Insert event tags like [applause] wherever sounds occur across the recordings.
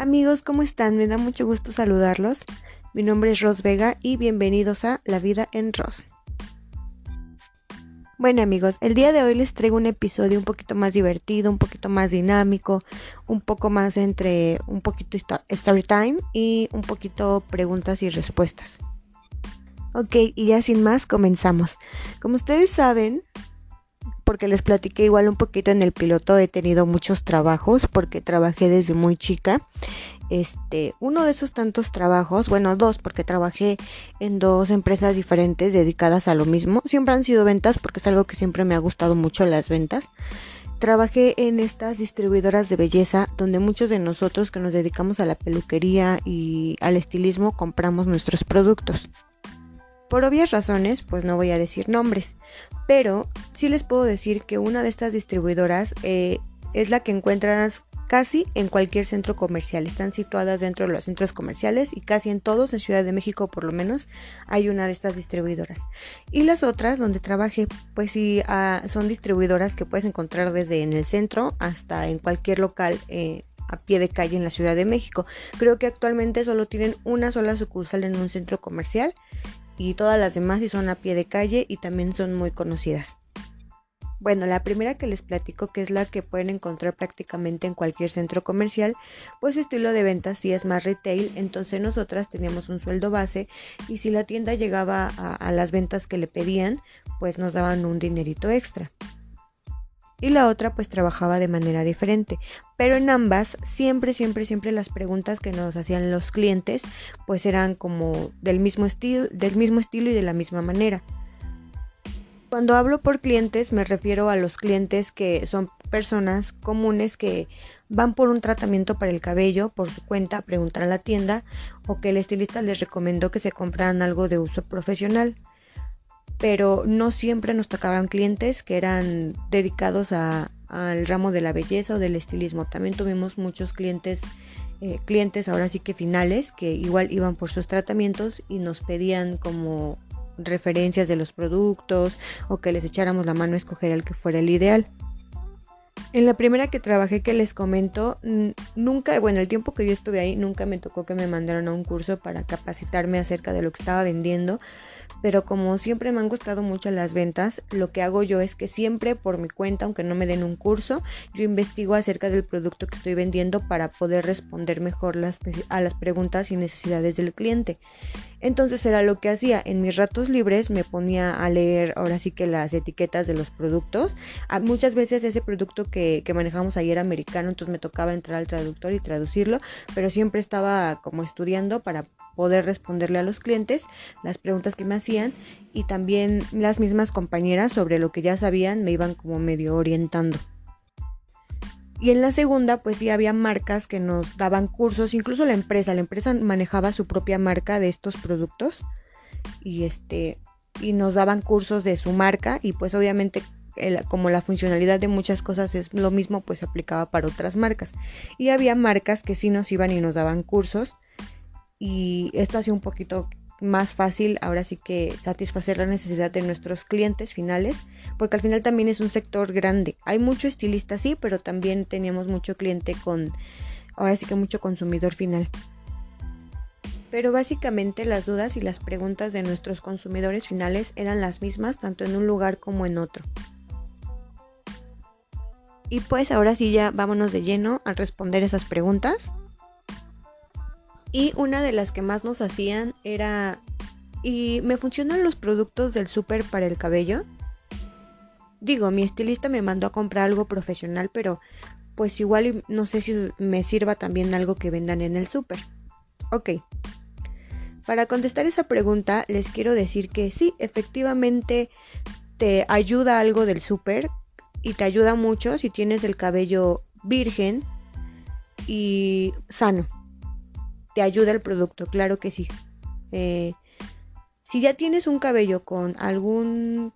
Amigos, ¿cómo están? Me da mucho gusto saludarlos. Mi nombre es Ros Vega y bienvenidos a La vida en Ros. Bueno amigos, el día de hoy les traigo un episodio un poquito más divertido, un poquito más dinámico, un poco más entre un poquito story time y un poquito preguntas y respuestas. Ok, y ya sin más comenzamos. Como ustedes saben, porque les platiqué igual un poquito en el piloto, he tenido muchos trabajos porque trabajé desde muy chica. Este, uno de esos tantos trabajos, bueno, dos, porque trabajé en dos empresas diferentes dedicadas a lo mismo. Siempre han sido ventas porque es algo que siempre me ha gustado mucho las ventas. Trabajé en estas distribuidoras de belleza donde muchos de nosotros que nos dedicamos a la peluquería y al estilismo compramos nuestros productos. Por obvias razones, pues no voy a decir nombres, pero sí les puedo decir que una de estas distribuidoras eh, es la que encuentras casi en cualquier centro comercial. Están situadas dentro de los centros comerciales y casi en todos, en Ciudad de México por lo menos, hay una de estas distribuidoras. Y las otras donde trabajé, pues sí, ah, son distribuidoras que puedes encontrar desde en el centro hasta en cualquier local. Eh, a pie de calle en la Ciudad de México. Creo que actualmente solo tienen una sola sucursal en un centro comercial y todas las demás sí son a pie de calle y también son muy conocidas. Bueno, la primera que les platico, que es la que pueden encontrar prácticamente en cualquier centro comercial, pues su estilo de venta sí es más retail, entonces nosotras teníamos un sueldo base y si la tienda llegaba a, a las ventas que le pedían, pues nos daban un dinerito extra y la otra pues trabajaba de manera diferente. Pero en ambas siempre, siempre, siempre las preguntas que nos hacían los clientes pues eran como del mismo estilo, del mismo estilo y de la misma manera. Cuando hablo por clientes me refiero a los clientes que son personas comunes que van por un tratamiento para el cabello por su cuenta a preguntar a la tienda o que el estilista les recomendó que se compraran algo de uso profesional pero no siempre nos tocaban clientes que eran dedicados al ramo de la belleza o del estilismo. También tuvimos muchos clientes, eh, clientes ahora sí que finales, que igual iban por sus tratamientos y nos pedían como referencias de los productos o que les echáramos la mano a escoger el que fuera el ideal. En la primera que trabajé que les comento, nunca, bueno, el tiempo que yo estuve ahí, nunca me tocó que me mandaran a un curso para capacitarme acerca de lo que estaba vendiendo, pero como siempre me han gustado mucho las ventas, lo que hago yo es que siempre por mi cuenta, aunque no me den un curso, yo investigo acerca del producto que estoy vendiendo para poder responder mejor a las preguntas y necesidades del cliente. Entonces era lo que hacía. En mis ratos libres me ponía a leer ahora sí que las etiquetas de los productos. Ah, muchas veces ese producto que, que manejamos ayer era americano, entonces me tocaba entrar al traductor y traducirlo, pero siempre estaba como estudiando para poder responderle a los clientes las preguntas que me hacían y también las mismas compañeras sobre lo que ya sabían me iban como medio orientando. Y en la segunda, pues sí había marcas que nos daban cursos, incluso la empresa, la empresa manejaba su propia marca de estos productos y este y nos daban cursos de su marca y pues obviamente como la funcionalidad de muchas cosas es lo mismo, pues se aplicaba para otras marcas. Y había marcas que sí nos iban y nos daban cursos y esto hace un poquito más fácil ahora sí que satisfacer la necesidad de nuestros clientes finales, porque al final también es un sector grande. Hay mucho estilista, sí, pero también teníamos mucho cliente con, ahora sí que mucho consumidor final. Pero básicamente las dudas y las preguntas de nuestros consumidores finales eran las mismas tanto en un lugar como en otro. Y pues ahora sí ya vámonos de lleno a responder esas preguntas. Y una de las que más nos hacían era, ¿y me funcionan los productos del súper para el cabello? Digo, mi estilista me mandó a comprar algo profesional, pero pues igual no sé si me sirva también algo que vendan en el súper. Ok. Para contestar esa pregunta, les quiero decir que sí, efectivamente te ayuda algo del súper y te ayuda mucho si tienes el cabello virgen y sano te ayuda el producto, claro que sí. Eh, si ya tienes un cabello con alguna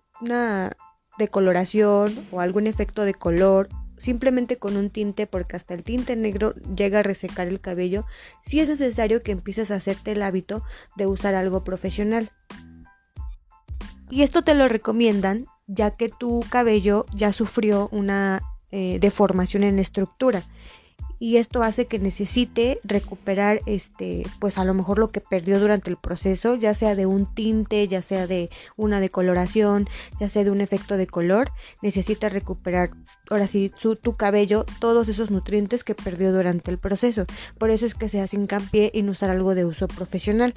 decoloración o algún efecto de color, simplemente con un tinte, porque hasta el tinte negro llega a resecar el cabello, sí es necesario que empieces a hacerte el hábito de usar algo profesional. Y esto te lo recomiendan ya que tu cabello ya sufrió una eh, deformación en estructura y esto hace que necesite recuperar este pues a lo mejor lo que perdió durante el proceso ya sea de un tinte ya sea de una decoloración ya sea de un efecto de color necesita recuperar ahora sí su, tu cabello todos esos nutrientes que perdió durante el proceso. Por eso es que se hace hincapié en usar algo de uso profesional.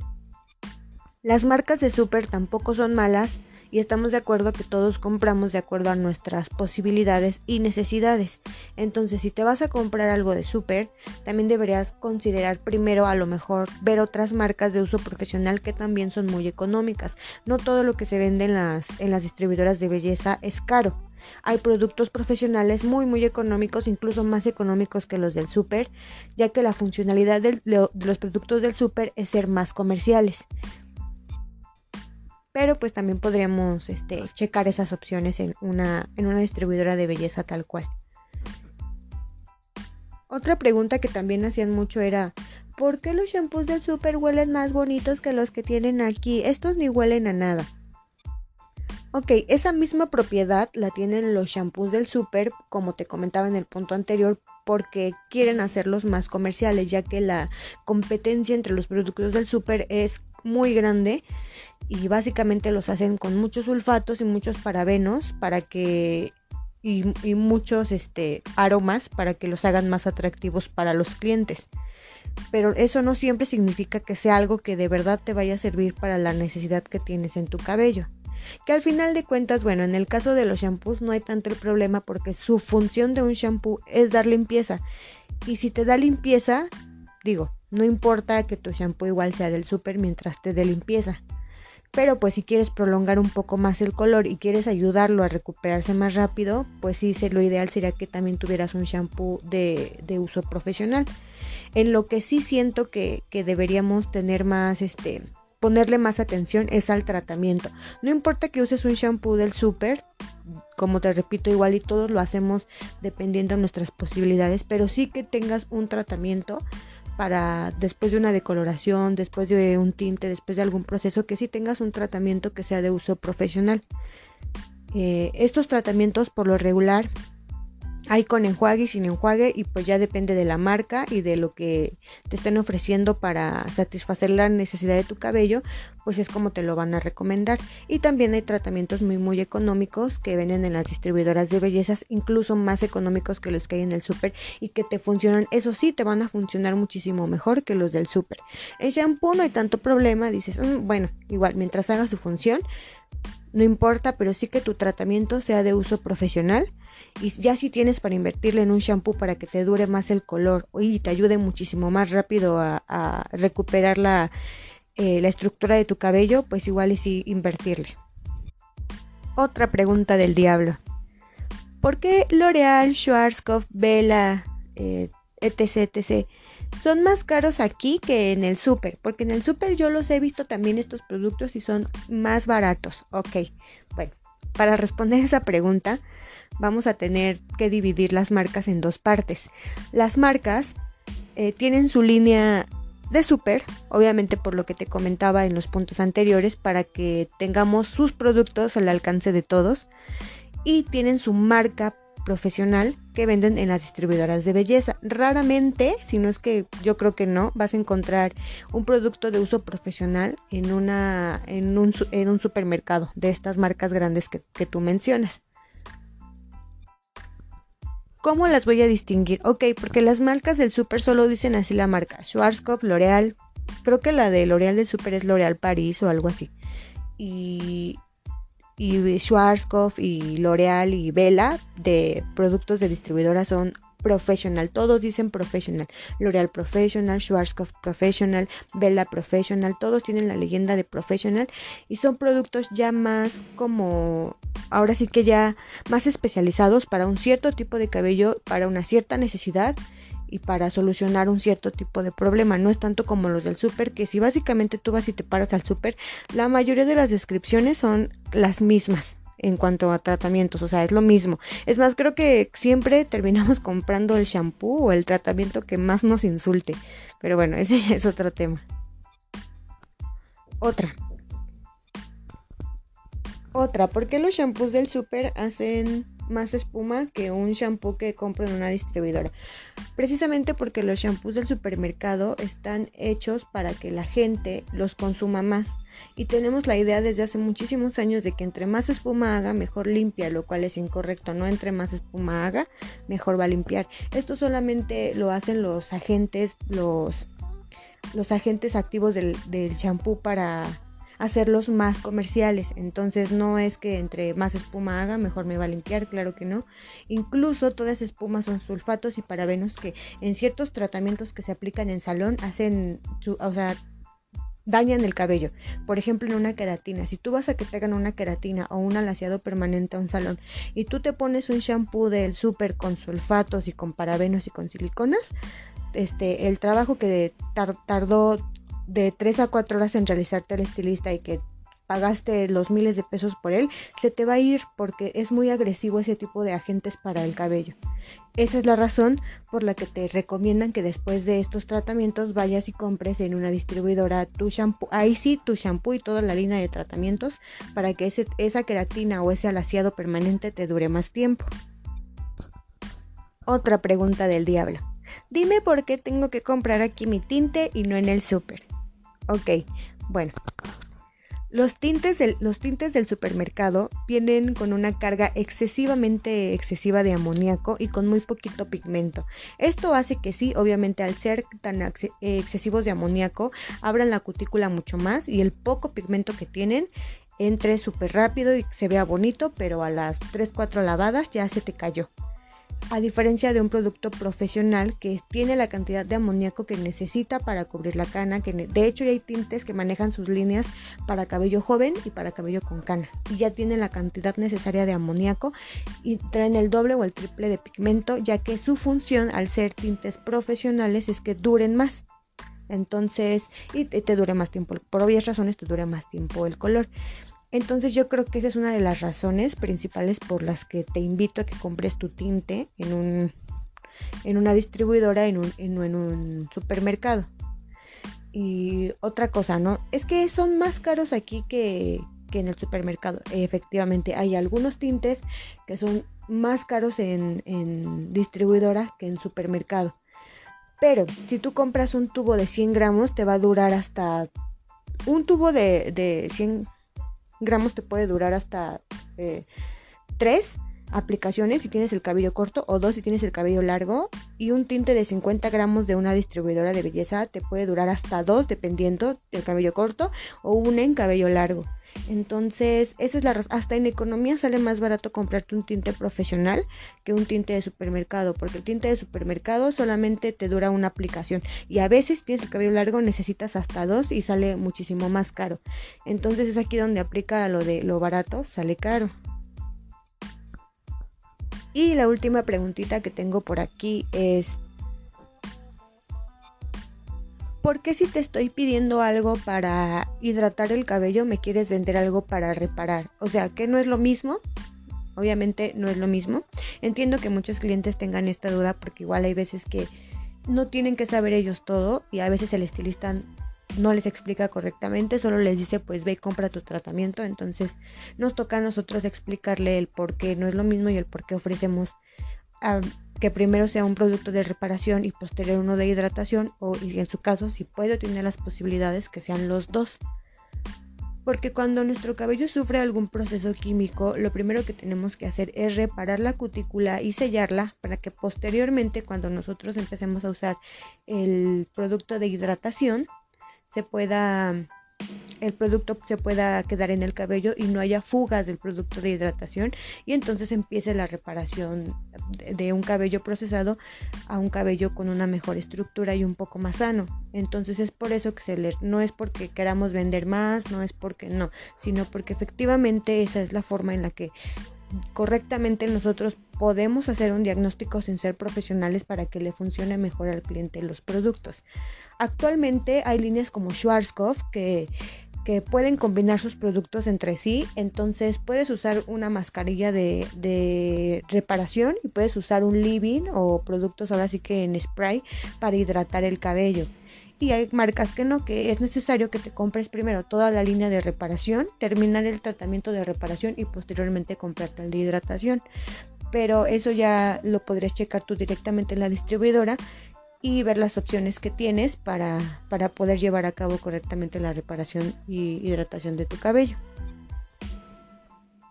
Las marcas de super tampoco son malas y estamos de acuerdo que todos compramos de acuerdo a nuestras posibilidades y necesidades. Entonces, si te vas a comprar algo de súper, también deberías considerar primero a lo mejor ver otras marcas de uso profesional que también son muy económicas. No todo lo que se vende en las, en las distribuidoras de belleza es caro. Hay productos profesionales muy muy económicos, incluso más económicos que los del súper, ya que la funcionalidad de los productos del súper es ser más comerciales pero pues también podríamos este, checar esas opciones en una, en una distribuidora de belleza tal cual. Otra pregunta que también hacían mucho era, ¿por qué los shampoos del súper huelen más bonitos que los que tienen aquí? Estos ni huelen a nada. Ok, esa misma propiedad la tienen los shampoos del súper, como te comentaba en el punto anterior, porque quieren hacerlos más comerciales, ya que la competencia entre los productos del súper es muy grande y básicamente los hacen con muchos sulfatos y muchos parabenos para que y, muchos este, aromas para que los hagan más atractivos para los clientes. Pero eso no siempre significa que sea algo que de verdad te vaya a servir para la necesidad que tienes en tu cabello. Que al final de cuentas, bueno, en el caso de los shampoos no hay tanto el problema porque su función de un shampoo es dar limpieza. Y si te da limpieza, digo, no importa que tu shampoo igual sea del súper mientras te dé limpieza. Pero pues si quieres prolongar un poco más el color y quieres ayudarlo a recuperarse más rápido, pues sí, lo ideal sería que también tuvieras un shampoo de, uso profesional. En lo que sí siento que, que deberíamos tener más, este, ponerle más atención es al tratamiento. No importa que uses un shampoo del súper, como te repito, igual y todos lo hacemos dependiendo de nuestras posibilidades, pero sí que tengas un tratamiento para después de una decoloración, después de un tinte, después de algún proceso, que sí tengas un tratamiento que sea de uso profesional. Eh, estos tratamientos por lo regular hay con enjuague y sin enjuague y pues ya depende de la marca y de lo que te estén ofreciendo para satisfacer la necesidad de tu cabello, pues es como te lo van a recomendar. Y también hay tratamientos muy muy económicos que venden en las distribuidoras de bellezas, incluso más económicos que los que hay en el súper y que te funcionan, eso sí, te van a funcionar muchísimo mejor que los del súper. En shampoo no hay tanto problema, dices, mm, bueno, igual mientras haga su función, no importa, pero sí que tu tratamiento sea de uso profesional y ya si tienes para invertirle en un shampoo para que te dure más el color y te ayude muchísimo más rápido a, recuperar la, eh, la, estructura de tu cabello, pues igual y sí invertirle. Otra pregunta del diablo. ¿Por qué L'Oreal, Schwarzkopf, eh, etc, etc son más caros aquí que en el súper? Porque en el súper yo los he visto también estos productos y son más baratos. Ok, bueno, para responder esa pregunta, vamos a tener que dividir las marcas en dos partes. Las marcas eh, tienen su línea de súper, obviamente por lo que te comentaba en los puntos anteriores, para que tengamos sus productos al alcance de todos. Y tienen su marca profesional que venden en las distribuidoras de belleza. Raramente, si no es que yo creo que no, vas a encontrar un producto de uso profesional en, una, en, un, en un supermercado de estas marcas grandes que, que tú mencionas. ¿Cómo las voy a distinguir? Ok, porque las marcas del super solo dicen así la marca. Schwarzkopf, L'Oreal. Creo que la de L'Oreal del super es L'Oreal París o algo así. Y, y Schwarzkopf y L'Oreal y Vela de productos de distribuidora son professional, todos dicen professional, L'Oreal professional, Schwarzkopf professional, Bella professional, todos tienen la leyenda de professional y son productos ya más como ahora sí que ya más especializados para un cierto tipo de cabello, para una cierta necesidad y para solucionar un cierto tipo de problema. No es tanto como los del súper, que si básicamente tú vas y te paras al súper, la mayoría de las descripciones son las mismas en cuanto a tratamientos, o sea, es lo mismo. Es más, creo que siempre terminamos [laughs] comprando el shampoo o el tratamiento que más nos insulte. Pero bueno, ese es otro tema. Otra. Otra, ¿por qué los shampoos del súper hacen más espuma que un shampoo que compro en una distribuidora. Precisamente porque los shampoos del supermercado están hechos para que la gente los consuma más. Y tenemos la idea desde hace muchísimos años de que entre más espuma haga, mejor limpia, lo cual es incorrecto. No entre más espuma haga, mejor va a limpiar. Esto solamente lo hacen los agentes, los, los agentes activos del, del champú para hacerlos más comerciales. Entonces no es que entre más espuma haga, mejor me va a limpiar, claro que no. Incluso todas espumas son sulfatos y parabenos que en ciertos tratamientos que se aplican en salón hacen, o sea, dañan el cabello. Por ejemplo, en una queratina. Si tú vas a que te hagan una queratina o un alaciado permanente a un salón y tú te pones un shampoo del súper con sulfatos y con parabenos y con siliconas, este, el trabajo que tardó de 3 a 4 horas en realizarte el estilista y que pagaste los miles de pesos por él, se te va a ir porque es muy agresivo ese tipo de agentes para el cabello. Esa es la razón por la que te recomiendan que después de estos tratamientos vayas y compres en una distribuidora tu shampoo, ahí sí tu shampoo y toda la línea de tratamientos para que ese, esa queratina o ese alaciado permanente te dure más tiempo. Otra pregunta del diablo. Dime por qué tengo que comprar aquí mi tinte y no en el súper. Ok, bueno. Los tintes, del, los tintes del supermercado vienen con una carga excesivamente excesiva de amoníaco y con muy poquito pigmento. Esto hace que sí, obviamente al ser tan excesivos de amoníaco, abran la cutícula mucho más y el poco pigmento que tienen entre súper rápido y se vea bonito, pero a las 3-4 lavadas ya se te cayó a diferencia de un producto profesional que tiene la cantidad de amoníaco que necesita para cubrir la cana, que de hecho ya hay tintes que manejan sus líneas para cabello joven y para cabello con cana y ya tienen la cantidad necesaria de amoníaco y traen el doble o el triple de pigmento ya que su función al ser tintes profesionales es que duren más. Entonces, y te dure más tiempo, por obvias razones te dura más tiempo el color. Entonces yo creo que esa es una de las razones principales por las que te invito a que compres tu tinte en, un, en una distribuidora, en un, en, un supermercado. Y otra cosa, ¿no? Es que son más caros aquí que, que en el supermercado. Efectivamente, hay algunos tintes que son más caros en, en, distribuidora que en supermercado. Pero si tú compras un tubo de 100 gramos, te va a durar hasta... Un tubo de, de 100 gramos te puede durar hasta eh, tres aplicaciones si tienes el cabello corto o dos si tienes el cabello largo y un tinte de 50 gramos de una distribuidora de belleza te puede durar hasta dos dependiendo del cabello corto o una en cabello largo. Entonces, esa es la razón. Hasta en economía sale más barato comprarte un tinte profesional que un tinte de supermercado, porque el tinte de supermercado solamente te dura una aplicación y a veces tienes el cabello largo, necesitas hasta dos y sale muchísimo más caro. Entonces es aquí donde aplica lo de lo barato, sale caro. Y la última preguntita que tengo por aquí es ¿por qué si te estoy pidiendo algo para hidratar el cabello me quieres vender algo para reparar? O sea, que no es lo mismo. Obviamente no es lo mismo. Entiendo que muchos clientes tengan esta duda porque igual hay veces que no tienen que saber ellos todo y a veces el estilista no les explica correctamente, solo les dice pues ve y compra tu tratamiento. Entonces nos toca a nosotros explicarle el por qué no es lo mismo y el por qué ofrecemos que primero sea un producto de reparación y posterior uno de hidratación o y en su caso si puede tener las posibilidades que sean los dos. Porque cuando nuestro cabello sufre algún proceso químico, lo primero que tenemos que hacer es reparar la cutícula y sellarla para que posteriormente cuando nosotros empecemos a usar el producto de hidratación se pueda el producto se pueda quedar en el cabello y no haya fugas del producto de hidratación y entonces empiece la reparación de un cabello procesado a un cabello con una mejor estructura y un poco más sano. Entonces es por eso que se le, no es porque queramos vender más, no es porque no, sino porque efectivamente esa es la forma en la que correctamente nosotros podemos hacer un diagnóstico sin ser profesionales para que le funcione mejor al cliente los productos. Actualmente hay líneas como Schwarzkopf que, que pueden combinar sus productos entre sí, entonces puedes usar una mascarilla de, de reparación y puedes usar un living o productos ahora sí que en spray para hidratar el cabello y hay marcas que no, que es necesario que te compres primero toda la línea de reparación, terminar el tratamiento de reparación y posteriormente comprarte el de hidratación. pero eso ya lo podrías checar tú directamente en la distribuidora y ver las opciones que tienes para, para poder llevar a cabo correctamente la reparación y hidratación de tu cabello.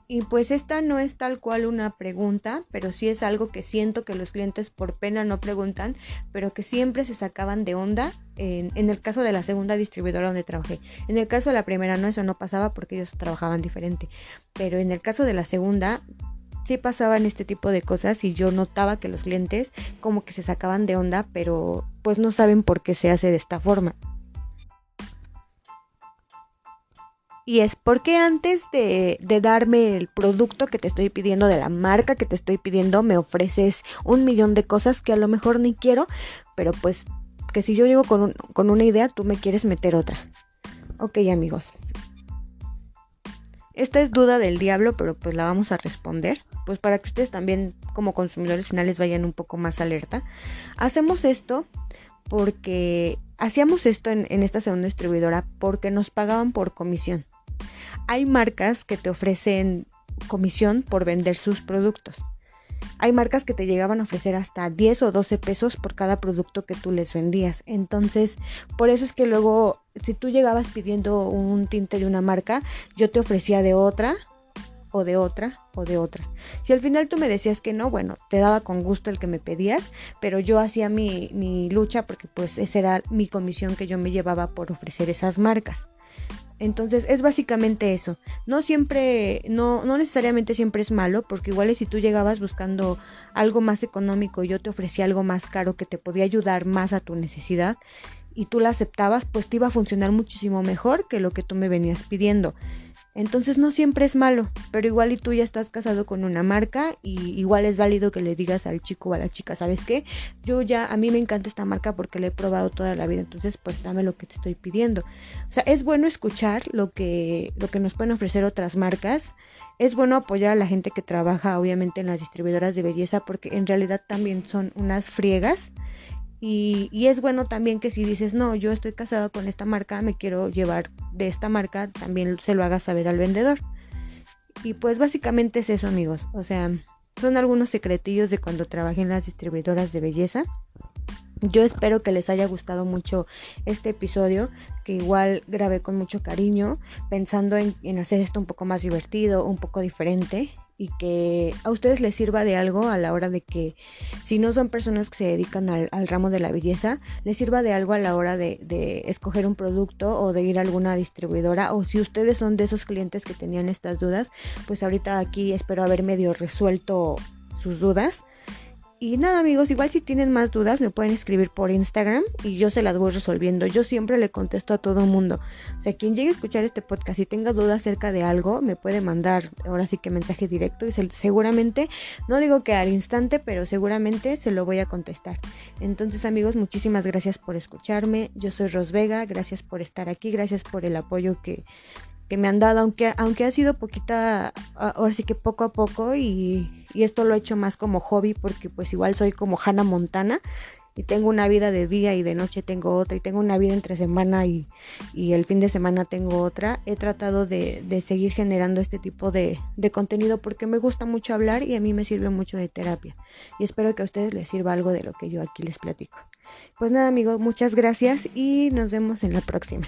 Y pues esta no es tal cual una pregunta, pero sí es algo que siento que los clientes por pena no preguntan, pero que siempre se sacaban de onda en, en, el caso de la segunda distribuidora donde trabajé. En el caso de la primera no, eso no pasaba porque ellos trabajaban diferente, pero en el caso de la segunda sí pasaban este tipo de cosas y yo notaba que los clientes como que se sacaban de onda, pero pues no saben por qué se hace de esta forma. Y es porque antes de, darme el producto que te estoy pidiendo, de la marca que te estoy pidiendo, me ofreces un millón de cosas que a lo mejor ni quiero, pero pues que si yo llego con, con una idea, tú me quieres meter otra. Ok amigos. Esta es duda del diablo, pero pues la vamos a responder pues para que ustedes también como consumidores finales vayan un poco más alerta. Hacemos esto porque hacíamos esto en, esta segunda distribuidora porque nos pagaban por comisión. Hay marcas que te ofrecen comisión por vender sus productos. Hay marcas que te llegaban a ofrecer hasta 10 o 12 pesos por cada producto que tú les vendías. Entonces, por eso es que luego, si tú llegabas pidiendo un tinte de una marca, yo te ofrecía de otra o de otra o de otra. Si al final tú me decías que no, bueno, te daba con gusto el que me pedías, pero yo hacía mi, lucha porque pues esa era mi comisión que yo me llevaba por ofrecer esas marcas. Entonces es básicamente eso. No siempre, no, no necesariamente siempre es malo, porque igual si tú llegabas buscando algo más económico y yo te ofrecía algo más caro que te podía ayudar más a tu necesidad y tú la aceptabas, pues te iba a funcionar muchísimo mejor que lo que tú me venías pidiendo. Entonces no siempre es malo, pero igual y tú ya estás casado con una marca y igual es válido que le digas al chico o a la chica, ¿sabes qué? Yo ya, a mí me encanta esta marca porque la he probado toda la vida, entonces pues dame lo que te estoy pidiendo. O sea, es bueno escuchar lo que, lo que nos pueden ofrecer otras marcas, es bueno apoyar a la gente que trabaja obviamente en las distribuidoras de belleza porque en realidad también son unas friegas y, es bueno también que si dices, no, yo estoy casado con esta marca, me quiero llevar de esta marca, también se lo hagas saber al vendedor. Y pues básicamente es eso amigos. O sea, son algunos secretillos de cuando trabajé en las distribuidoras de belleza. Yo espero que les haya gustado mucho este episodio, que igual grabé con mucho cariño, pensando en, en hacer esto un poco más divertido, un poco diferente y que a ustedes les sirva de algo a la hora de que, si no son personas que se dedican al, ramo de la belleza, les sirva de algo a la hora de, de, escoger un producto o de ir a alguna distribuidora. O si ustedes son de esos clientes que tenían estas dudas, pues ahorita aquí espero haber medio resuelto sus dudas. Y nada amigos, igual si tienen más dudas me pueden escribir por Instagram y yo se las voy resolviendo. Yo siempre le contesto a todo mundo. O sea, quien llegue a escuchar este podcast y tenga dudas acerca de algo, me puede mandar ahora sí que mensaje directo y seguramente, no digo que al instante, pero seguramente se lo voy a contestar. Entonces amigos, muchísimas gracias por escucharme. Yo soy Ros Vega, gracias por estar aquí, gracias por el apoyo que, que me han dado, aunque, aunque ha sido poquita, ahora sí que poco a poco y, y, esto lo he hecho más como hobby porque pues igual soy como Hannah Montana y tengo una vida de día y de noche tengo otra y tengo una vida entre semana y, y el fin de semana tengo otra. He tratado de, de seguir generando este tipo de, de, contenido porque me gusta mucho hablar y a mí me sirve mucho de terapia y espero que a ustedes les sirva algo de lo que yo aquí les platico. Pues nada amigos, muchas gracias y nos vemos en la próxima.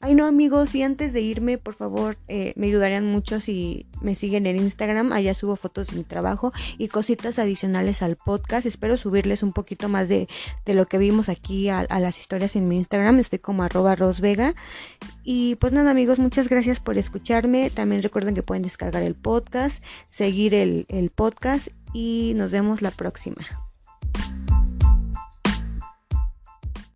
Ay no amigos, y antes de irme, por favor, eh, me ayudarían mucho si me siguen en Instagram, allá subo fotos de mi trabajo y cositas adicionales al podcast. Espero subirles un poquito más de, de lo que vimos aquí a, las historias en mi Instagram, estoy como arroba rosvega. Y pues nada amigos, muchas gracias por escucharme. También recuerden que pueden descargar el podcast, seguir el, el podcast y nos vemos la próxima.